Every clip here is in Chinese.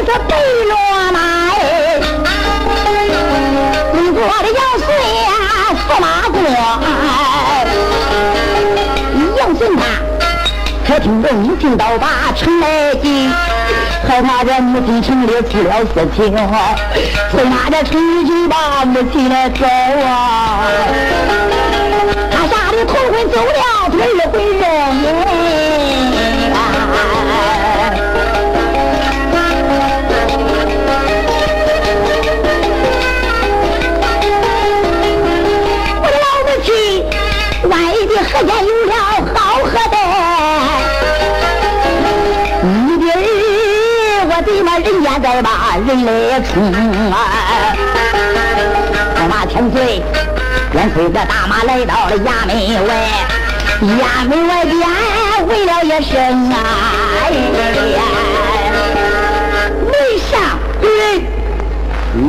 是白骡马哎，中国的杨顺呀，驸马公，杨顺他可听着母亲刀把城来进，害怕这母亲城里出了事情，驸马这陈就把母亲来找啊，他吓得头昏走了，腿儿回人。何家有了好喝的，你的儿我的妈人家在把人来冲啊！驸马千岁便催着大马来到了衙门外，衙门外边问了一声啊，门上人，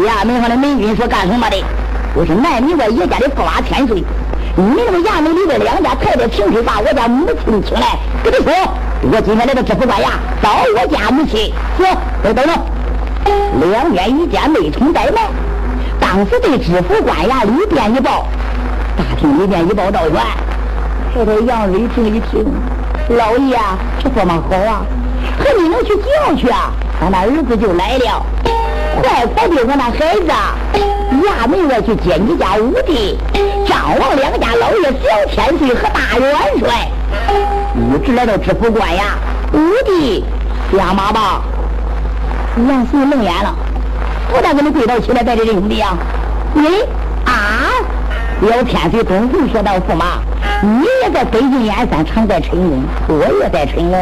衙门上的门军说干什么的？我是南门外爷家的驸马千岁。你这个衙门里边两家太太平时把我家母亲请来，跟他说，我今天来到知府官衙找我家母亲。说，等等，两边一见没冲怠慢。当时对知府官衙里边一报，大厅里边一报道员，太太杨瑞平一听，老爷这说么好啊？和你能去叫去啊？俺那儿子就来了，快快的，我那孩子。衙门外去接你家五弟张王两家老爷小千岁和大元帅，一直来到知府官衙。五弟下马吧。杨素愣眼了，不但给你跪倒起来拜这兄弟啊！你啊，小千岁东回说道：“驸马，你也在北京燕山，常在陈宫，我也在陈宫，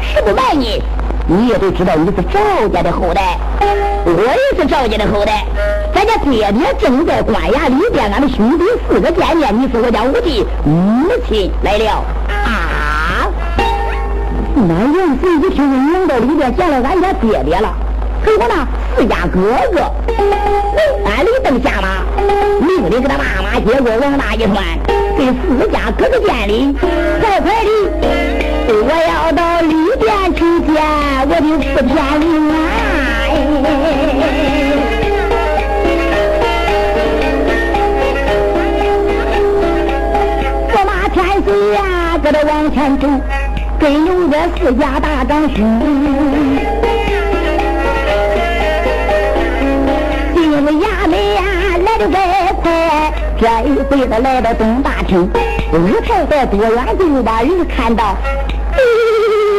是不瞒你。”你也得知道你是赵家的后代，我也是赵家的后代。咱家爹爹正在官衙里边，俺们兄弟四个见面。你是我家五弟，母亲来了啊！那杨四一听，娘到里边见了俺家爹爹了，还有那四家哥哥，俺李登下马，命令给他妈妈接过王大一团，给四家哥哥见礼，快快的。我要到里边去见我的四天灵啊！往前走，跟有这四家大长兄，进了衙门呀，来的快快，这一辈子来到东大厅，五太太多远就把人看到。哎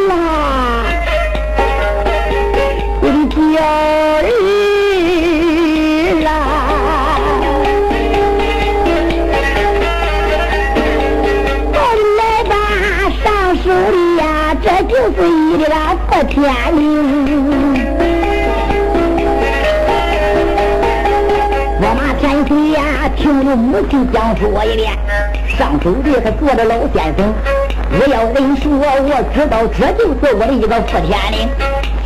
呀，我的娇儿是一个破天灵。我马天岁呀，听着母亲讲述我一遍，上手里还坐着老先生。我要人说，我知道这就是我的一个福天灵，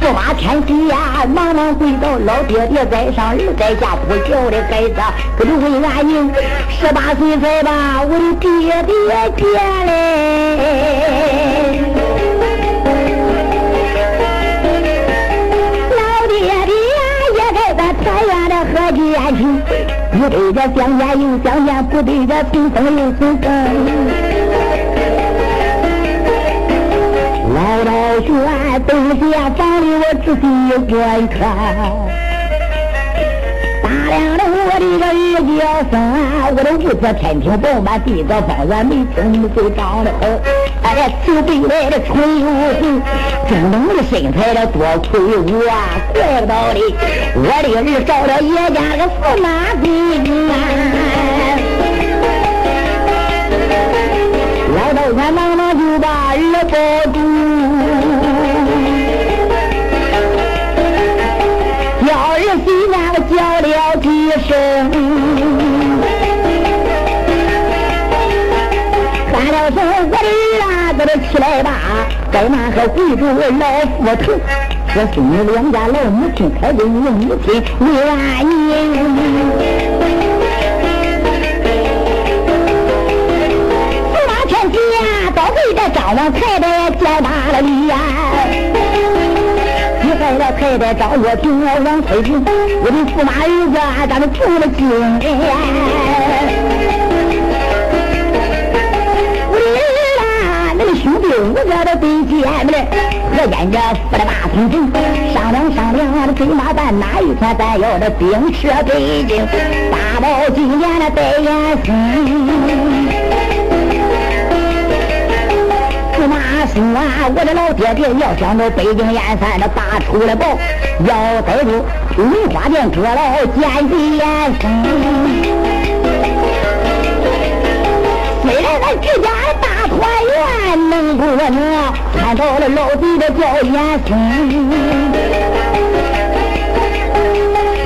驸马千岁呀！忙忙跪到，老爹爹在上，儿在下，不孝的孩子，跟着问俺英，十八岁才把我的爹爹见嘞。太原的河间去，不对这相见又相见，不对这重逢又重逢。老道玄，东下房里我仔细观看，打量的我的个儿叫声，我的屋子天庭饱满，地阁方圆，眉清目秀，长得好。哎，慈悲来的春又红，正的身材了多魁梧啊，怪不得的，我的儿找了爷家的驸马公啊。老道玄忙忙就把儿抱住。该那个跪住老父头，说孙女两家老母亲开给你母亲为安宁。驸马天齐呀，都给这张王太太叫大了礼呀！你害了太太张月平王翠萍，我的驸马儿子咱们做了亲。五个都对见了，何见着扶了马从城，商量商量，这马办哪一天咱要这兵车北京，打到今年的白眼生。马说啊，我的老爹爹要想到北京燕山的大出来报，要逮住梨花店阁老见贼眼生。虽然咱这家能不能看到了老弟的叫眼生？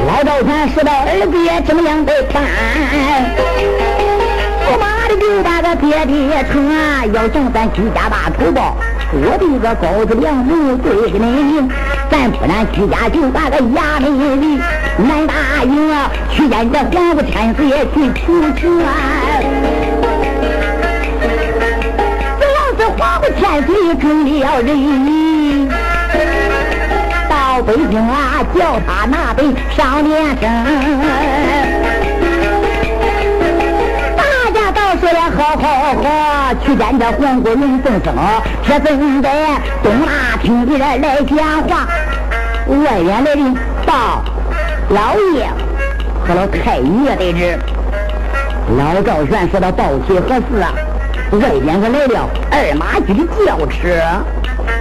老赵全说到儿子怎么样的办？我妈的就把个爹爹疼啊，要想咱居家把仇报，我的个高子良母对着你，咱不然居家就把个衙门里南大营啊，去见这皇府千岁去求情啊。是皇府千岁中了人，到北京啊，叫他那边上年生。大家倒说了好好好，去见这黄国人圣僧，这正在东大厅里来讲话。外边来人报，老爷和老太爷在这。老赵全说到报喜何事啊？外边可来了二马驹的轿车，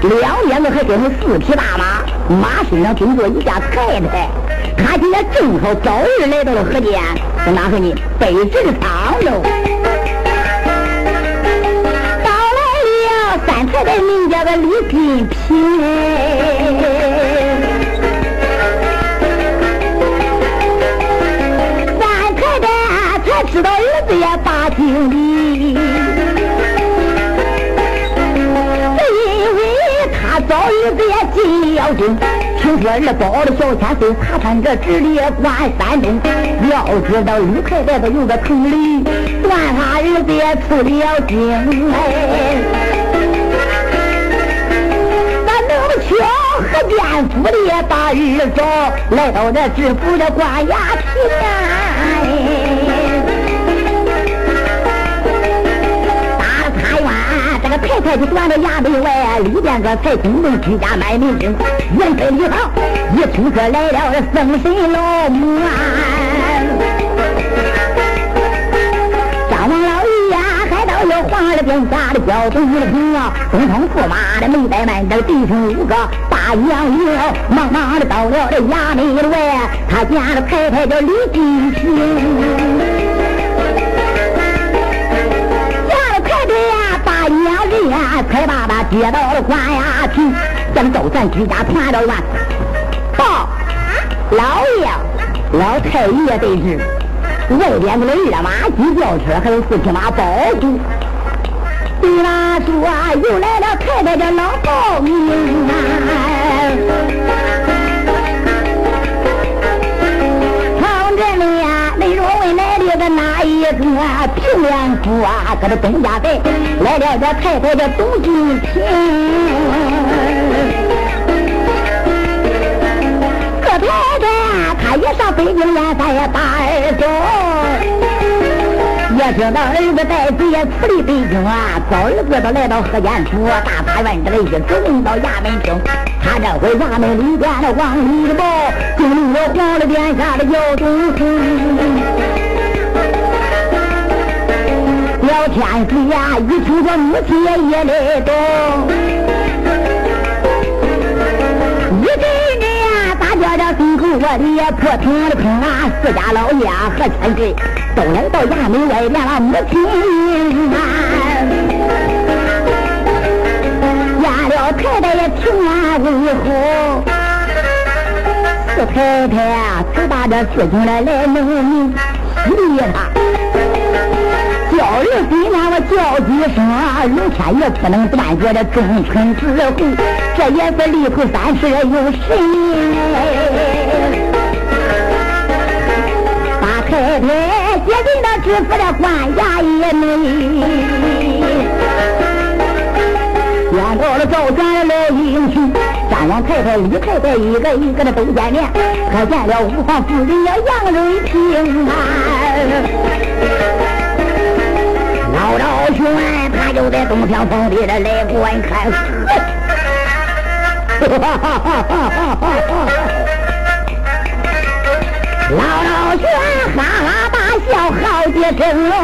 两边子还跟着四匹大马，马身上跟着一家太太。他今天正好早日来到了河间，在哪个呢？北直仓喽。三太太名叫个李金平，小军，听说二宝的小千岁查看这直隶关山东，要知道李太太都有个城里，算他儿子也出了京哎。何建府的大日子来到这知府的官衙前，老，太太端着衙门外，里边个才公公居家买民生，人在里头一听说来了这僧神老母啊。皇的殿下的交通一停啊，东方驸马的没怠慢，这弟兄五个大杨牛，忙忙的到了这衙门外，他见了太太叫李金平，大娘人呀，才把他接到了官衙去，将周全居家传到院，报老爷，老太爷得知，外边的二马几轿车，还有四匹马保护。对啦，说又来了太太的老报名啊！唐真里呀，来了个哪一个平凉府啊？搁这东家寨来了这太太叫董金平，这太太她也上北京来，咱也打耳朵。也知道儿子带子也出离北京啊，早儿子都来到河间府大法院这里一走进到衙门厅，他这回衙门里边的王礼的报，进入了皇了殿下的姚中厅。小天子呀，一听说母亲也来到，一阵阵呀，大叫着辛苦我的破平的平啊，四家老爷和千岁。都来到衙门外边了，母亲啊，押了太太也平安无后，四太太啊，才把这事情来来弄明，喜理他。叫人虽然我叫几声，明天也不能断绝这忠臣之后，这也是里头三十有神。太太接近到知府的官衙也门，见到了赵全的老英雄，王太太、李太太一个一个的都见面，可见了五皇夫人杨瑞平啊。老赵轩他就在东厢房里的来观看，老赵轩哈哈大笑好几声啊。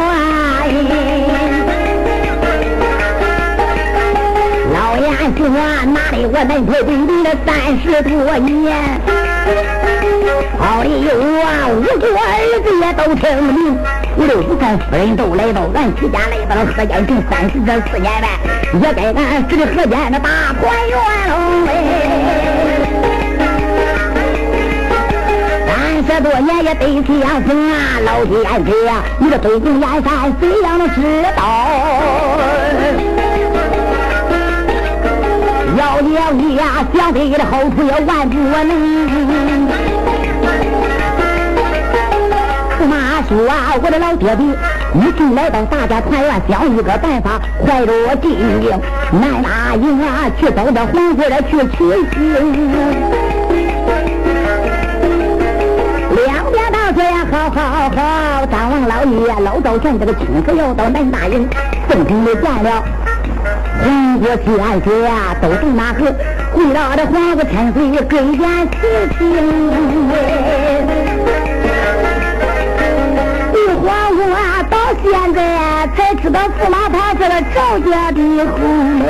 俺说哪里我能陪你了三十多年？好的有啊，五个儿子也都成名，六个夫人都来到俺齐家来到了河间城三十这四年呗，也该俺这个河间的大团圆喽三十多年也得相逢啊，老天爷，你的对镜眼山谁样的知道？要要你呀，想对的后途也万不能。驸马说啊，我的老爹爹，你进来到大家团圆，想一个办法，怀着我进营，南大营啊，去找这黄姑来去取经。两边大说呀，好好好，张王老爷老赵全这个亲自要到南大营，正经的见了。黄国西安学啊，都是那个回到的黄国千岁给件事情。这黄国啊，到现在才知道驸马他是个赵家的后妹，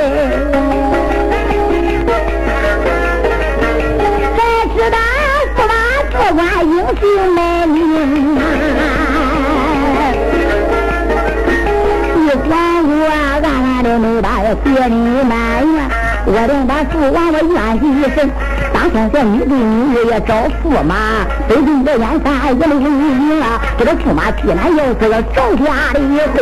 才知道驸马做官英雄卖命啊！一黄国啊，俺俺的没把。别离埋怨，我连把父王我怨一声。天这女对女也找驸马，北京的燕山也没有名啊。这个驸马既然要是个赵家的以后，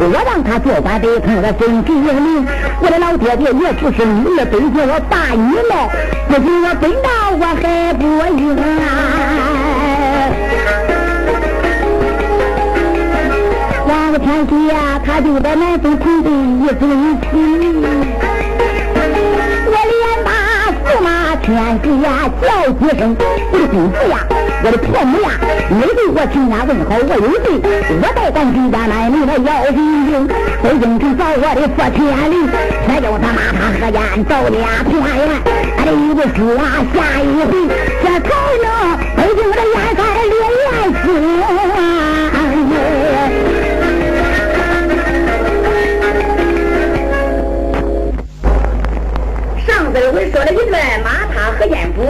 我让他做官得成了真给名。我的老爹爹也不是女儿，北京我大女貌，不行我本到我还不应啊。王天水呀，他就在南丰城的一分情。我连把驸马天水呀叫几声，我的公子呀，我的婆母呀，没对我亲家问好，我有罪，我带咱徐家来你来要人命，在京城找我的佛天灵，才叫他妈他何间找俩团圆。俺的一个说啊，下一回这才能北京的燕山烈焰死。马踏河间府，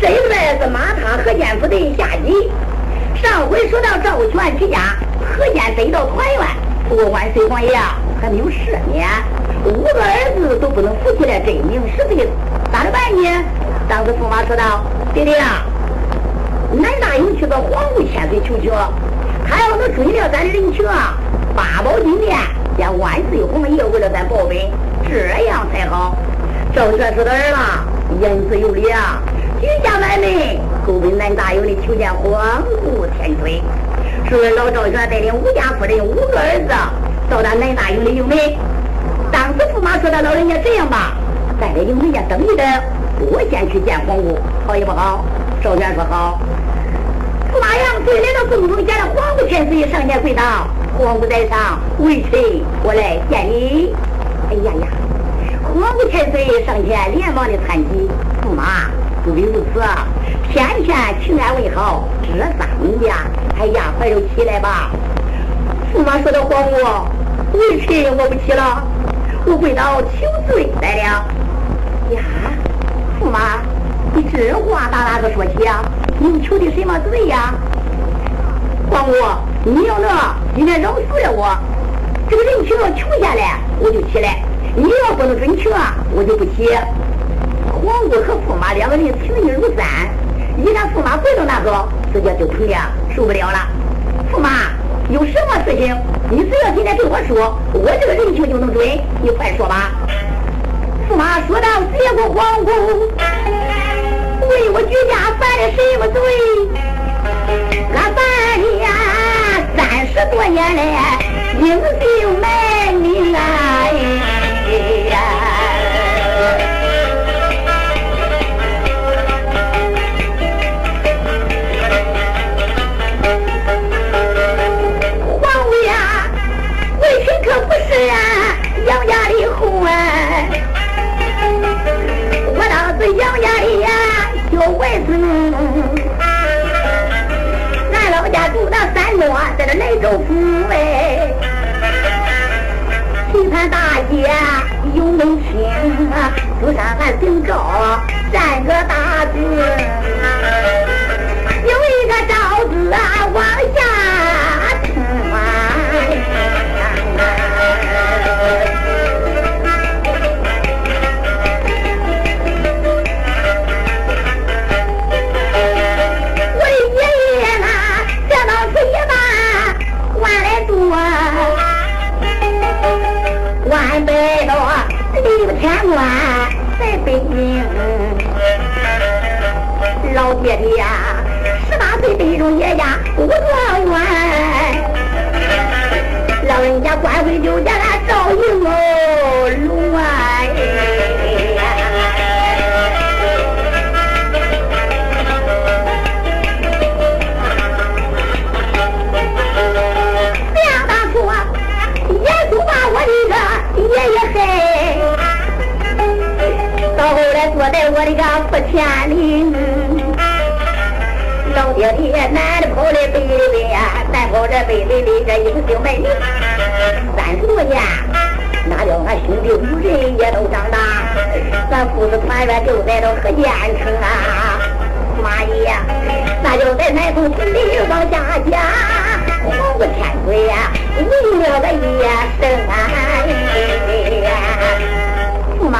这一段是马踏河间府的下集。上回说到赵全齐家河间得到团圆，不过万岁皇爷还没有赦免，五个儿子都不能扶起来真名实姓，咋着办呢？当时驸马说道：“爹爹啊，南大营去个皇姑千岁求情，他要能追了咱的人情啊，八宝金殿将万岁皇爷为了咱报本，这样才好。”赵全说的儿了，言辞有理啊！举家满门，够奔南大营的求见皇姑天水。说老赵全带领吴家夫人五个儿子到达南大营的营门。当时驸马说他老人家这样吧，在这营门家等一等，我先去见皇姑，好也不好？赵全说好。驸马杨遂来到宫中，见了皇姑天水，上前跪倒：“皇姑在上，微臣我来见你。”哎呀呀！皇姑太岁上前连忙的搀起驸马，不必如此，天天请安问好，这咋的呀，哎呀，快点起来吧。驸马说的皇姑，为臣我不起了，我跪倒求罪来了。呀，驸马，你这话打哪个说起呀？你求的什么罪呀？皇姑，你要能今天饶恕了我，这个人情要求下来，我就起来。你要不能准确，我就不起。皇姑和驸马两个人情义如山，一看驸马跪到那个，直接就疼的受不了了。驸马有什么事情，你只要今天对我说，我这个人情就能准。你快说吧。驸马说道：“结果皇姑为我举家犯了什么罪？俺犯的呀，三十多年来英雄卖命啊！”是啊杨家的后啊我当是杨家的呀有外子俺老家住那山东在这雷州府哎期盼大姐有能耐朱砂俺姓赵三个大字。万百多六千万在北京，老爹爹呀，十八岁北中爷家五状元，老人家官回就叫他赵英哦，龙啊。坐在我的个府前里，老爹爹男的跑来背里呀，男跑这背里里这一个小美女，三十多年，哪叫俺兄弟五人也都长大，咱父子团圆就在这河间城啊，妈耶，那就在南风城里往下讲，黄不千岁呀，为了个一生啊，驸马。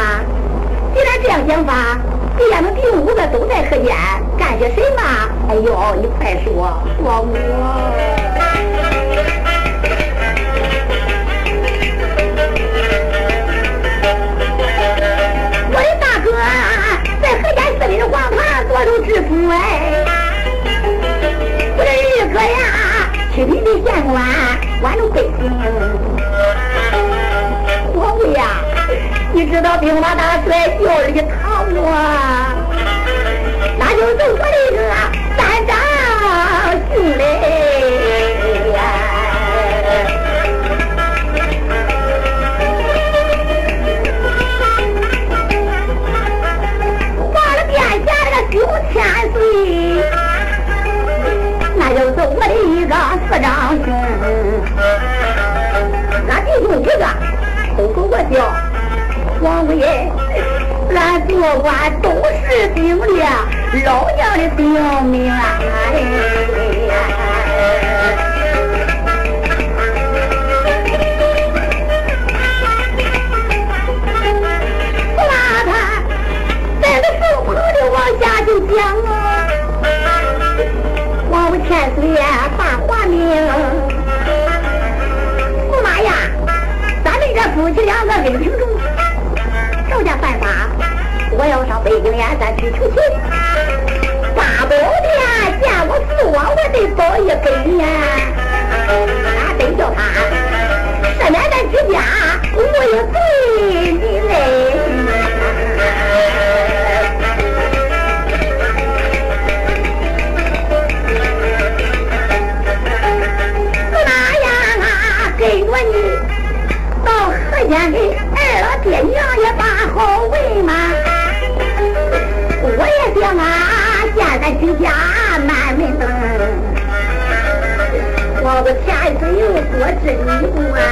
既然这样讲法，别家们弟五个都在河间干些什么？哎呦，你快说，说我。我的大哥在河间寺里的皇堂做着知府哎，我的二哥呀，七品的县官管着百姓，皇贵呀。你知道兵马大帅叫里堂啊，那就是我的一个班长兄弟我的一个四长兄。俺弟兄几个都口我叫。王爷，俺做官都是顶着老娘的兵命啊！那他在这凤棚里往下就讲啊，王五千岁大华命，驸马呀，咱们这夫妻两个恩情重。赵家犯法，我要上北京燕山去求情。八宝殿见我父王，我得保一根呀。俺得叫他赦免咱居家无罪你嘞。河间去。二老爹娘也把好问嘛，我也想啊，见咱居家满门灯，我个前世有多知你啊，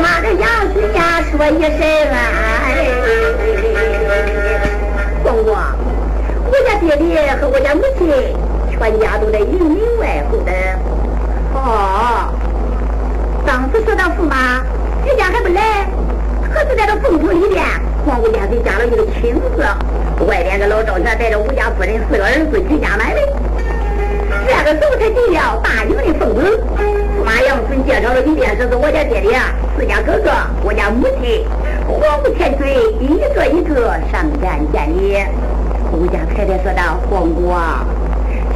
妈个杨师家说一声啊，公公，我家爹爹和我家母亲全家都在营门外头的。哦，当时说到驸马。人家还不来，可是在这凤城里边，皇姑殿给加了一个亲字，外边个老赵全带着吴家夫人四个儿子举家满门。这个时候才进了大营的凤城。马杨春介绍了一遍，这是我家爹爹、四家哥哥、我家母亲，皇姑千岁一个一个上前见礼。吴家太太说道：“皇姑，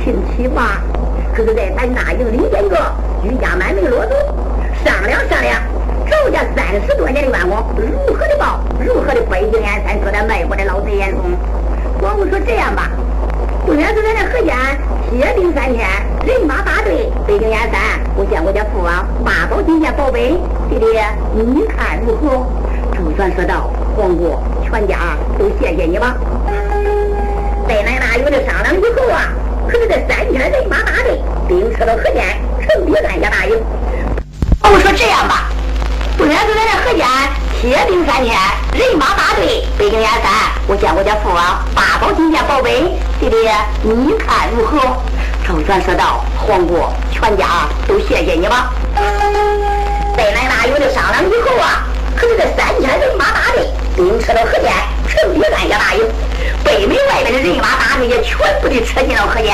请起吧。可是在咱大营里边个举家满门落走，商量商量。”赵家三十多年的冤枉，如何的报？如何的北京燕山说的卖国的老贼严嵩？王母说这样吧，不远是咱这河间歇兵三天，人马大队北京燕山，我见我家父王八宝金线保本，弟弟你看如何？周全说道：皇姑，全家都谢谢你吧。在以后啊，可是这三千人马大队兵撤到河间，城里按下大营。我说这样吧，不然就在这河间铁兵三天，人马大队北京燕山，我见过家父王八宝金殿宝贝，弟弟你看如何？赵全说道：“皇姑全家都谢谢你吧。”在来大营的商量以后啊，可是这三千人马大队兵撤到河间，城里按下大营。北门外面的人马大队也全部的撤进了河间，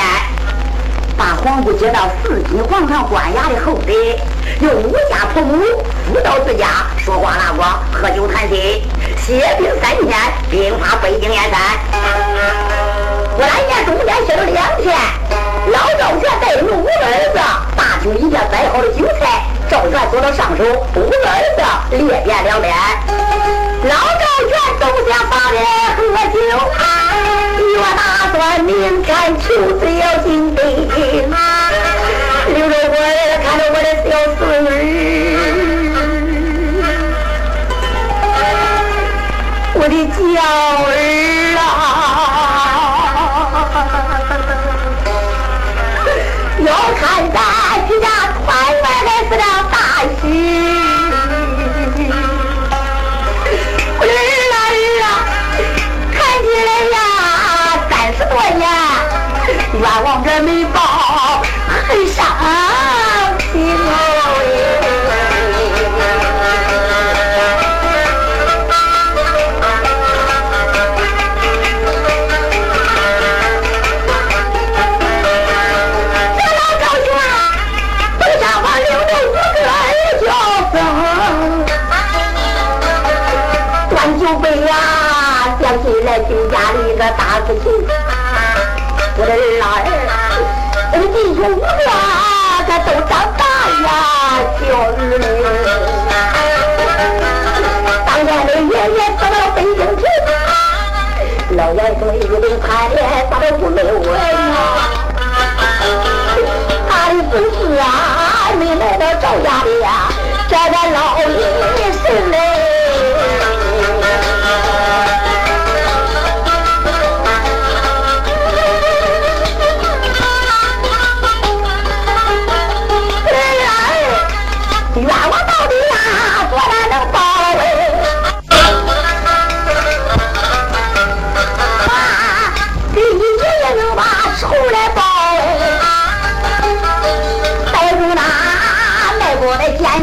把黄姑接到四品皇上官衙的后宅，又五家婆母扶到自家，说话拉呱，喝酒谈心，歇兵三天，兵发北京燕山。转眼中间歇了两天，老赵全带着五个儿子，大厅一片摆好了酒菜，赵全坐到上手，五个儿子列便两边。老赵全走向房里喝酒，我打算明天秋子要进北京，留着我儿看着我的小孙女，我的娇儿要看咱几家团圆的是了大喜。儿啊儿啊，看起来呀，三十多年，冤枉这没报。个大事情。我的儿我的弟兄五个可都长大呀，小儿女。当年的爷爷到了北京城，老爷子一领盘脸，咋都不没问啊？他的孙子啊，没来到赵家里呀，这个老爷是嘞。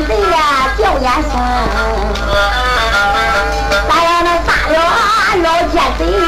贼呀叫严嵩咱俩那杀了老奸贼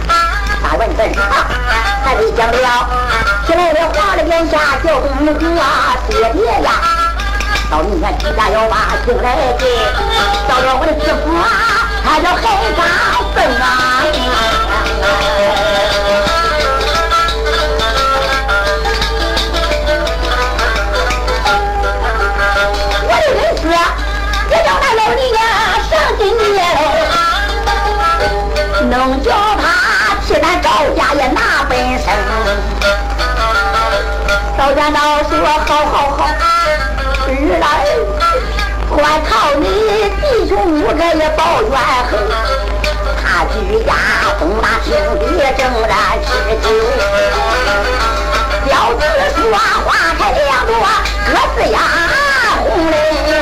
问问他，还得讲了，起来了，皇了眼下叫五啊，爹爹呀，到明天家要把请来的，到了我的师傅啊，他叫黑大圣啊，我的也叫老李呀，上，替咱赵家也拿本生赵家老说好好好儿来我靠你弟兄五个也抱怨恨他居家东大厅里正在吃酒。表子说花开两朵各自呀红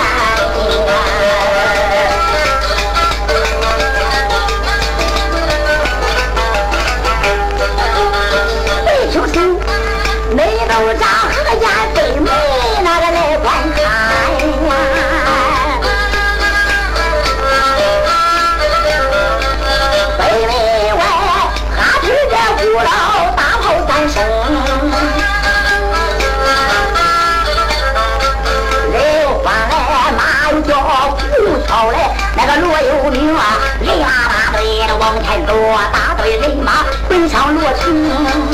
就让河间百媚那个来观看外听见大炮三声。那个罗有明啊人马大队的往前走大队人马奔向罗城。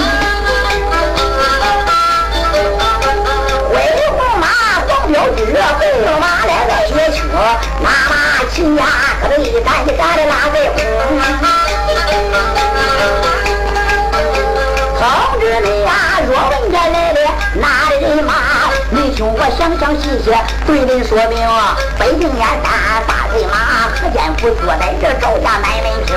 野车，拉马骑呀，可得一杆一杆的拉在红。同志们呀，若问这来的哪里人马？你听我详详细细对人说明，北京燕山大人马何建福坐在这赵家买门厅，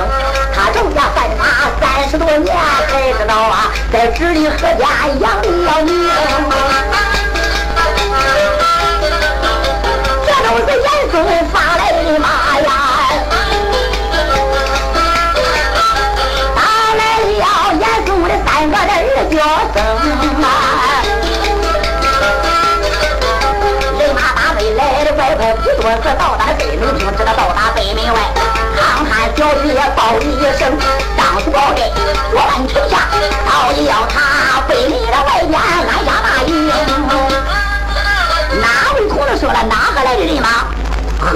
他赵家犯法三十多年才知道啊，在治理何家养的要命。这都是严发来的马呀，打来了严嵩的三个儿叫声啊。人马打北来的快快不多时到达北门厅，知道到达北门外，康汉小姐报一声，当时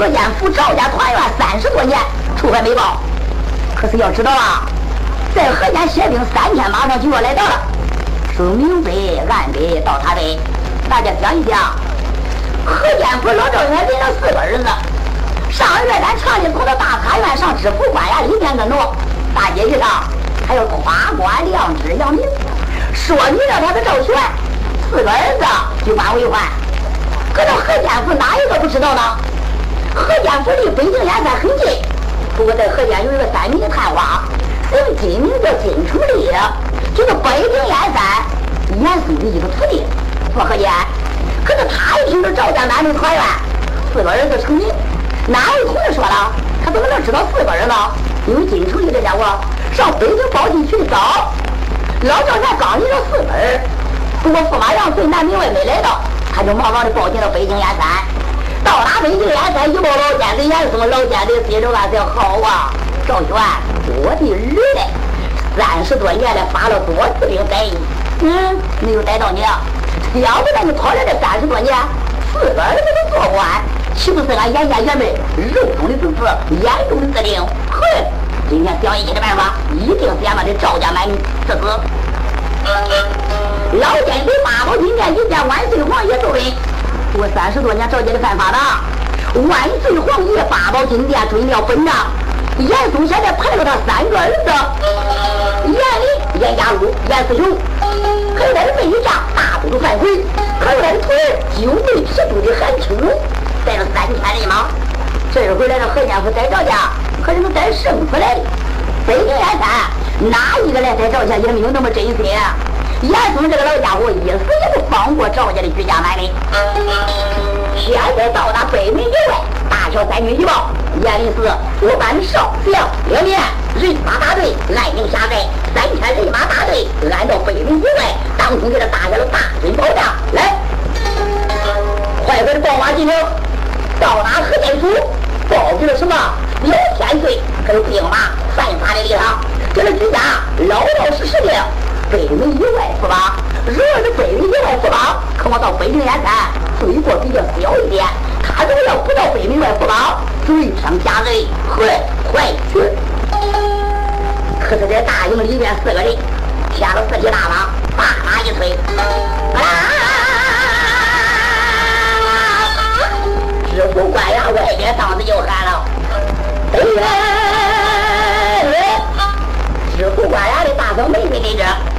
何建福赵家团圆三十多年，仇还没报。可是要知道啊，在河间歇兵三天，马上就要来到了，是明北、暗北到他北，大家想一想。何建福老赵家领了四个儿子，上个月咱厂里头的大茶院上知府官衙，里面个挪，大街上还有夸官亮枝杨明，说你让他的赵全四个儿子就官为患，可这何建福哪一个不知道呢？何建福离北京燕山很近，不过在河间有一个三名探花，人金名叫金城丽，就是北京燕山严嵩的一个徒弟，说何间。可是他一听说赵家满门团圆，四个儿子成名，哪位同志说了？他怎么能知道四个儿子？因为金城玉这家伙上北京报信去的早，老赵家刚领了四个儿，不过驸马杨随南明外没来到，他就忙忙的报进了北京燕山。到达北京燕山一报老奸贼严嵩，老奸贼心中暗想：好啊，赵全，我的儿嘞，三十多年来发了多次兵逮你，嗯，没有逮到你。要不然你跑来这三十多年，四个儿子都做官，岂不是俺严家爷们肉中的子子，眼中的子令？哼！今天想一的办法，一定是俺们的赵家满之子。老奸贼八宝今天一见万岁皇爷奏人，我三十多年赵家的犯法的，万岁皇爷八宝金殿准了本账。严嵩现在派了他三个儿子，严林、严家禄、严思雄。还有他的妹丈大都督范回，还有他的徒儿九妹铁柱的韩青龙，带了三千人马，这回来到何家府逮赵家，可是能逮胜出来的。北京燕山哪一个来逮赵家也没有那么真心。严嵩这个老家伙一死也不放过赵家的居家男人。现在到达北门以外，大小三军一报，严林寺我班少将两面人马大队来迎下寨。三千人马大队按到北门以外，当中给他打下了大阵保障。来，快快的报马进城，到达河间府，报给了什么？老天岁，还有兵马犯法的地方，给了居家老老实实的北门以外是吧？如果是北门以外不保，可我到北京燕山，罪过比较小一点。他如果要不到北门外不保，罪上加罪，快快去！可是，在大营里面，四个人添了四匹大马，大马一催，啊！知府官衙外边当时就喊了：“哎！”知府官衙的大声没听在这。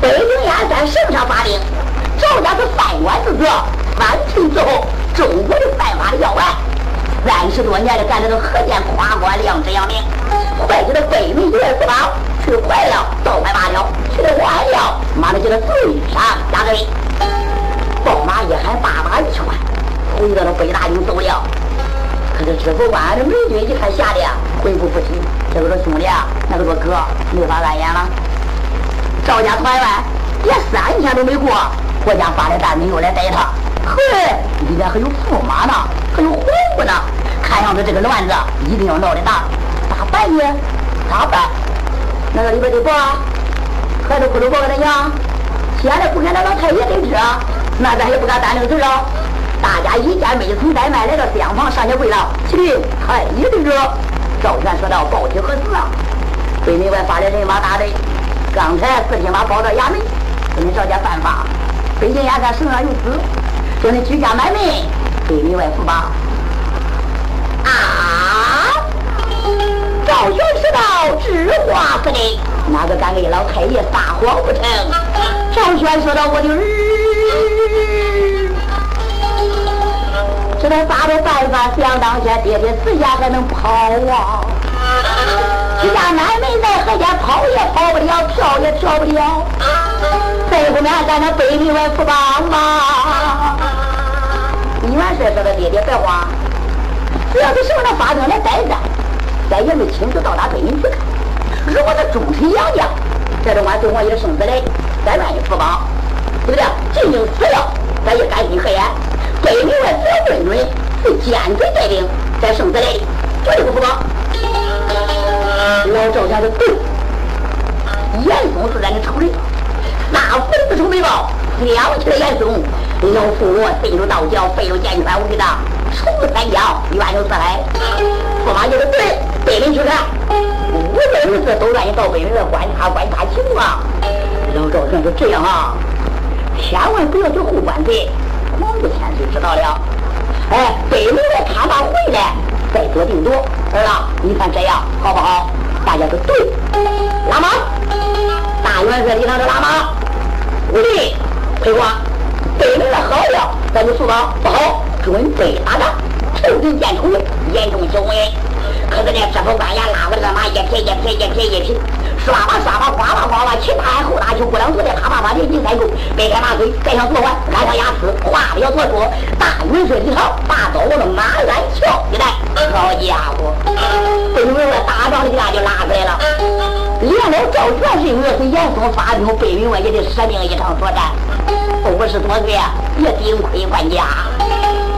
北京燕山圣上发令，赵家是饭馆之子，完成之后，中国的犯法的要案。三十多年的干这个河间夸官亮职扬名，快去的北门一外四方，去快了倒快八了，去的晚了，妈的叫他罪上加罪。宝马一喊，八马一穿，回到了北大营走了。可是知府官这美军一看吓得魂不附体，这个说兄弟啊，那个说哥，没法安言了。赵家团圆，连三天都没过，国家发的大命又来逮他。嘿，里边还有驸马呢，还有皇姑呢。看样子这个乱子一定要闹得大，咋办呢？咋办？那个里边的报，还是不能报给他娘。现在不跟那老太爷对质，那咱也不敢担这个事啊。大家一见没从怠慢，来到厢房上下跪了。启禀太医令者，赵全说道：“报体何事啊？”北门外发来人马大队，刚才四天把抱到衙门，给你找家犯法，北京衙官手上有字，说你居家买卖，北门外伏吧。啊！赵全说道：“知话不得，哪个敢给老太爷撒谎不成？”赵全说道：“我的儿。”这他咋的办法？想当先，爹爹死下还能跑啊？这家奶奶在何家跑也跑不了，跳也跳不了。再后面在那北门外不帮吗？元帅说的爹爹别慌，只要是什么能发生的灾难，咱也没亲自到达北门去看。如果是忠臣杨将，这种俺对王爷生子嘞，咱愿意扶帮，对不对？进京死了，咱也甘心何言？北门外小棍棍是坚决带领，在生子里绝对不服帮。老赵家的对，严嵩是咱的仇人，那粉子仇没报，了起了严嵩，老夫我进入道教，飞入剑川无敌的，仇三江，冤有四海。驸马就是对，北门去看，无论如此都愿意到北门来观察观察情况。老赵全说这样啊，千万不要叫后官贼。王不千岁知道了，哎，北门来看罢回来，再做定夺。儿子，你看这样好不好？大家都对。拉马，大元帅里上这拉马。武弟，飞光，北门的好了，咱就速吧。不好，准备打仗。仇人见仇人，严重行为。可是那知府官员拉过这个马，一撇一撇一撇一撇。刷吧刷吧，哗吧哗吧，前大后大秋，过两座的啪啪啪，连进三沟，掰开马腿，盖上左环，安上牙齿，划了左说，大元帅一朝，把刀往马鞍桥一带，好家伙，北门外打仗的架就拉出来了。连老赵全是因为是严嵩发兵，北门外也得舍命一场作战，五十多岁啊也顶盔冠甲，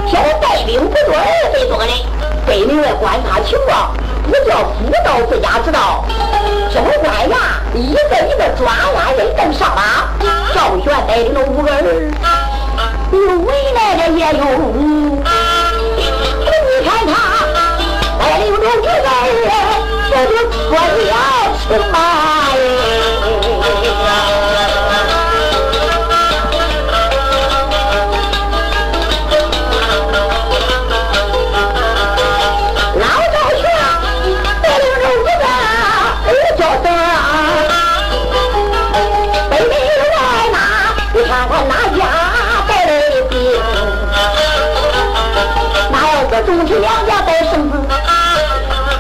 小带兵不多二十多个人，北门外观察情况。我叫夫道自家知道，什么官呀？一个一个抓拉人正上马，赵玄带领了五个人，有为来的也有。你看他带领着五个人，这就出了城马。忠臣两家带圣子，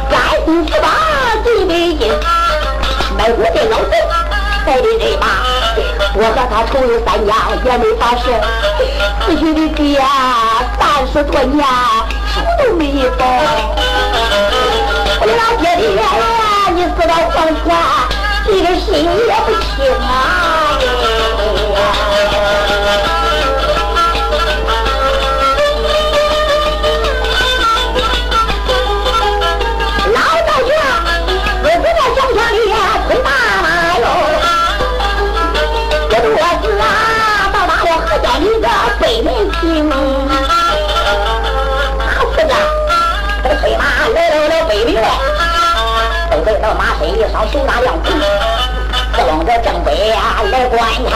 甘心十八最北京，卖国的老贼带的人马，我和他仇有三江也没发生。死去的爹三十多年书都没报，我的老爹爹呀，你死到黄泉，一个心也不清啊！马身一上手拿亮旗，这往这正北呀来观看，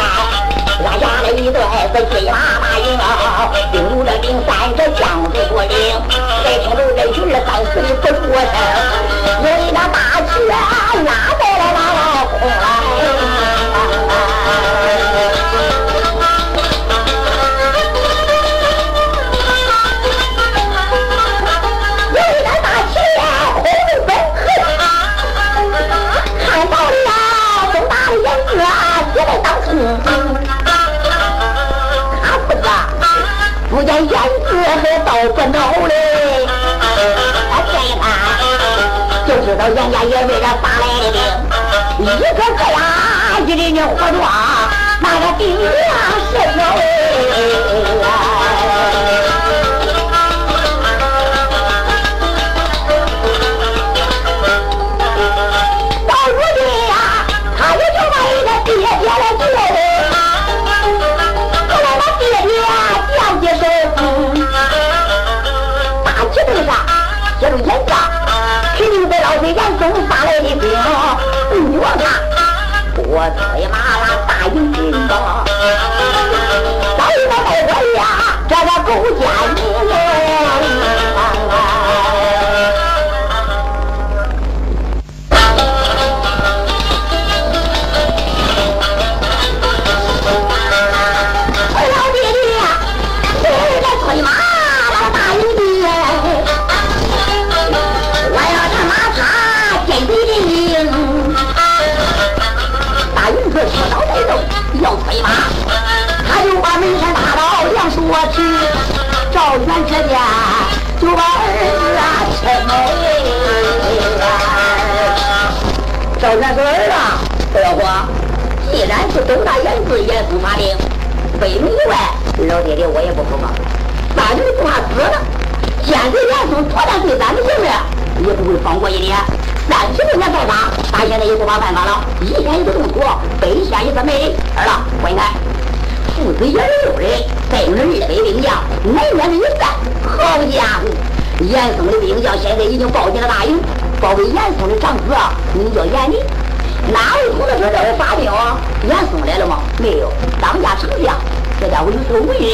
俺家那一队是骑马马营，兵如这兵三这将士过领，再听着这群儿三四不出声，有一个大旗拉在了那空不见燕子还到不恼嘞，他见一看就知道人家也为了打来的兵，一个个呀一人的活装，那个兵呀是条哎。子，肯定在老崔眼中发来的兵，你我看，我催马拉大营进吧，早已那外国呀，这个勾践这边就把儿子啊称为赵元说儿啊，老伙，既然是东大元子严嵩发令，北门以外，老爹爹我也不服嘛。咱就不怕死了，现在严嵩脱单对咱的性命，也不会放过一点。三十多年在杀，他现在也不怕犯法了。一天一个动土，北下一个美儿了，观看，父子爷儿六人，带领着二百兵将，南边的一散，好家伙！严嵩的兵将现在已经抱进了大营，包围严嵩的长子名叫严厉。哪位同志说这位发兵？严嵩来了吗？没有，当家丞相，这家伙就是个文人。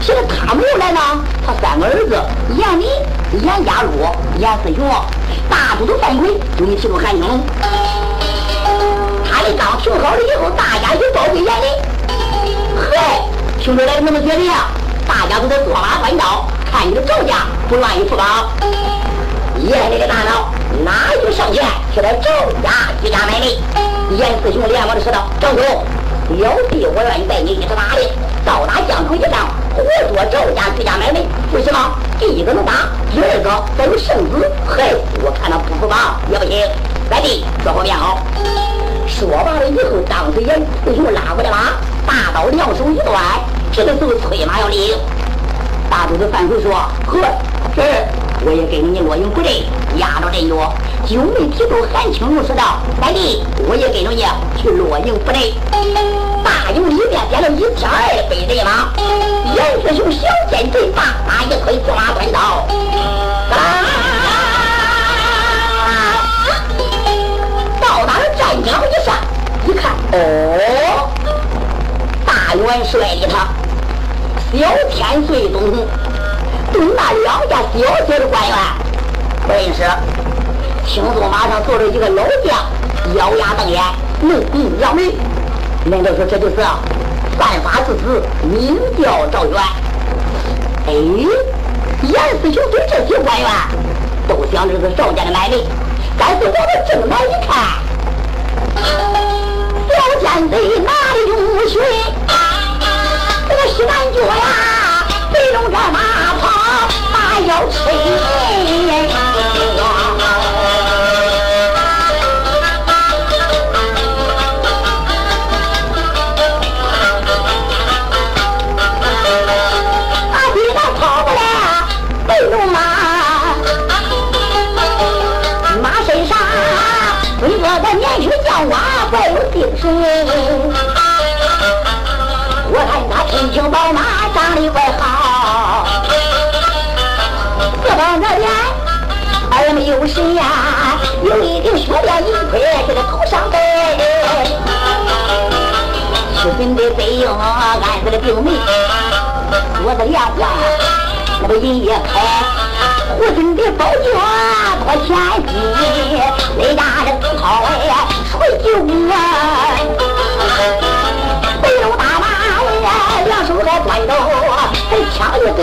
现在他没有来呢，他三个儿子严厉、严家禄、严思雄。大都督范奎给你提出韩青，他的刚平好了以后，大家就包围严厉。嗨，听出来那么决定啊？大家都在坐马观刀，看你的赵家不愿意服帮。严厉的大脑哪有上前替他赵家居家卖力？严四雄连忙的说道：“张总，小弟我愿意带你一起打的，到达江口一仗，活捉赵家居家买卖。为什么？第一个能打，第二个再有圣子。嘿，我看他不服吧，也不行。三弟，做好面好。说完了以后，当时严四雄拉过来马，大刀两手一断，这个时候催马要领。大肚子范奎说：“呵，是，我也跟着你落营不队，压着阵脚。”九妹提督韩青龙说道：“三弟，我也跟着你去落营不累。”大营里面点了一千二百人马，严师兄小剑阵大马一推，坐马关刀。哦，大元帅的他。小天岁东，东那两家小小的官员不认识。听说马上坐着一个老将，咬牙瞪眼，怒目扬眉。难道说这就是犯法之子，名叫赵元？哎，严思雄对这些官员都想着是赵家的买卖，但是我们正来一看，小奸贼哪里有血？这个西南角呀，飞龙战马跑，马腰吹。有精神。我看他身轻宝马，长得怪好，四方这边二没有神呀，有一顶雪亮银盔在他头上戴，七分的费用安在了病门，我的两眼那个银叶开，护身的宝剑多千斤，雷家的刺套哎，吹九啊，背篓大马。两手还端着，还枪一对。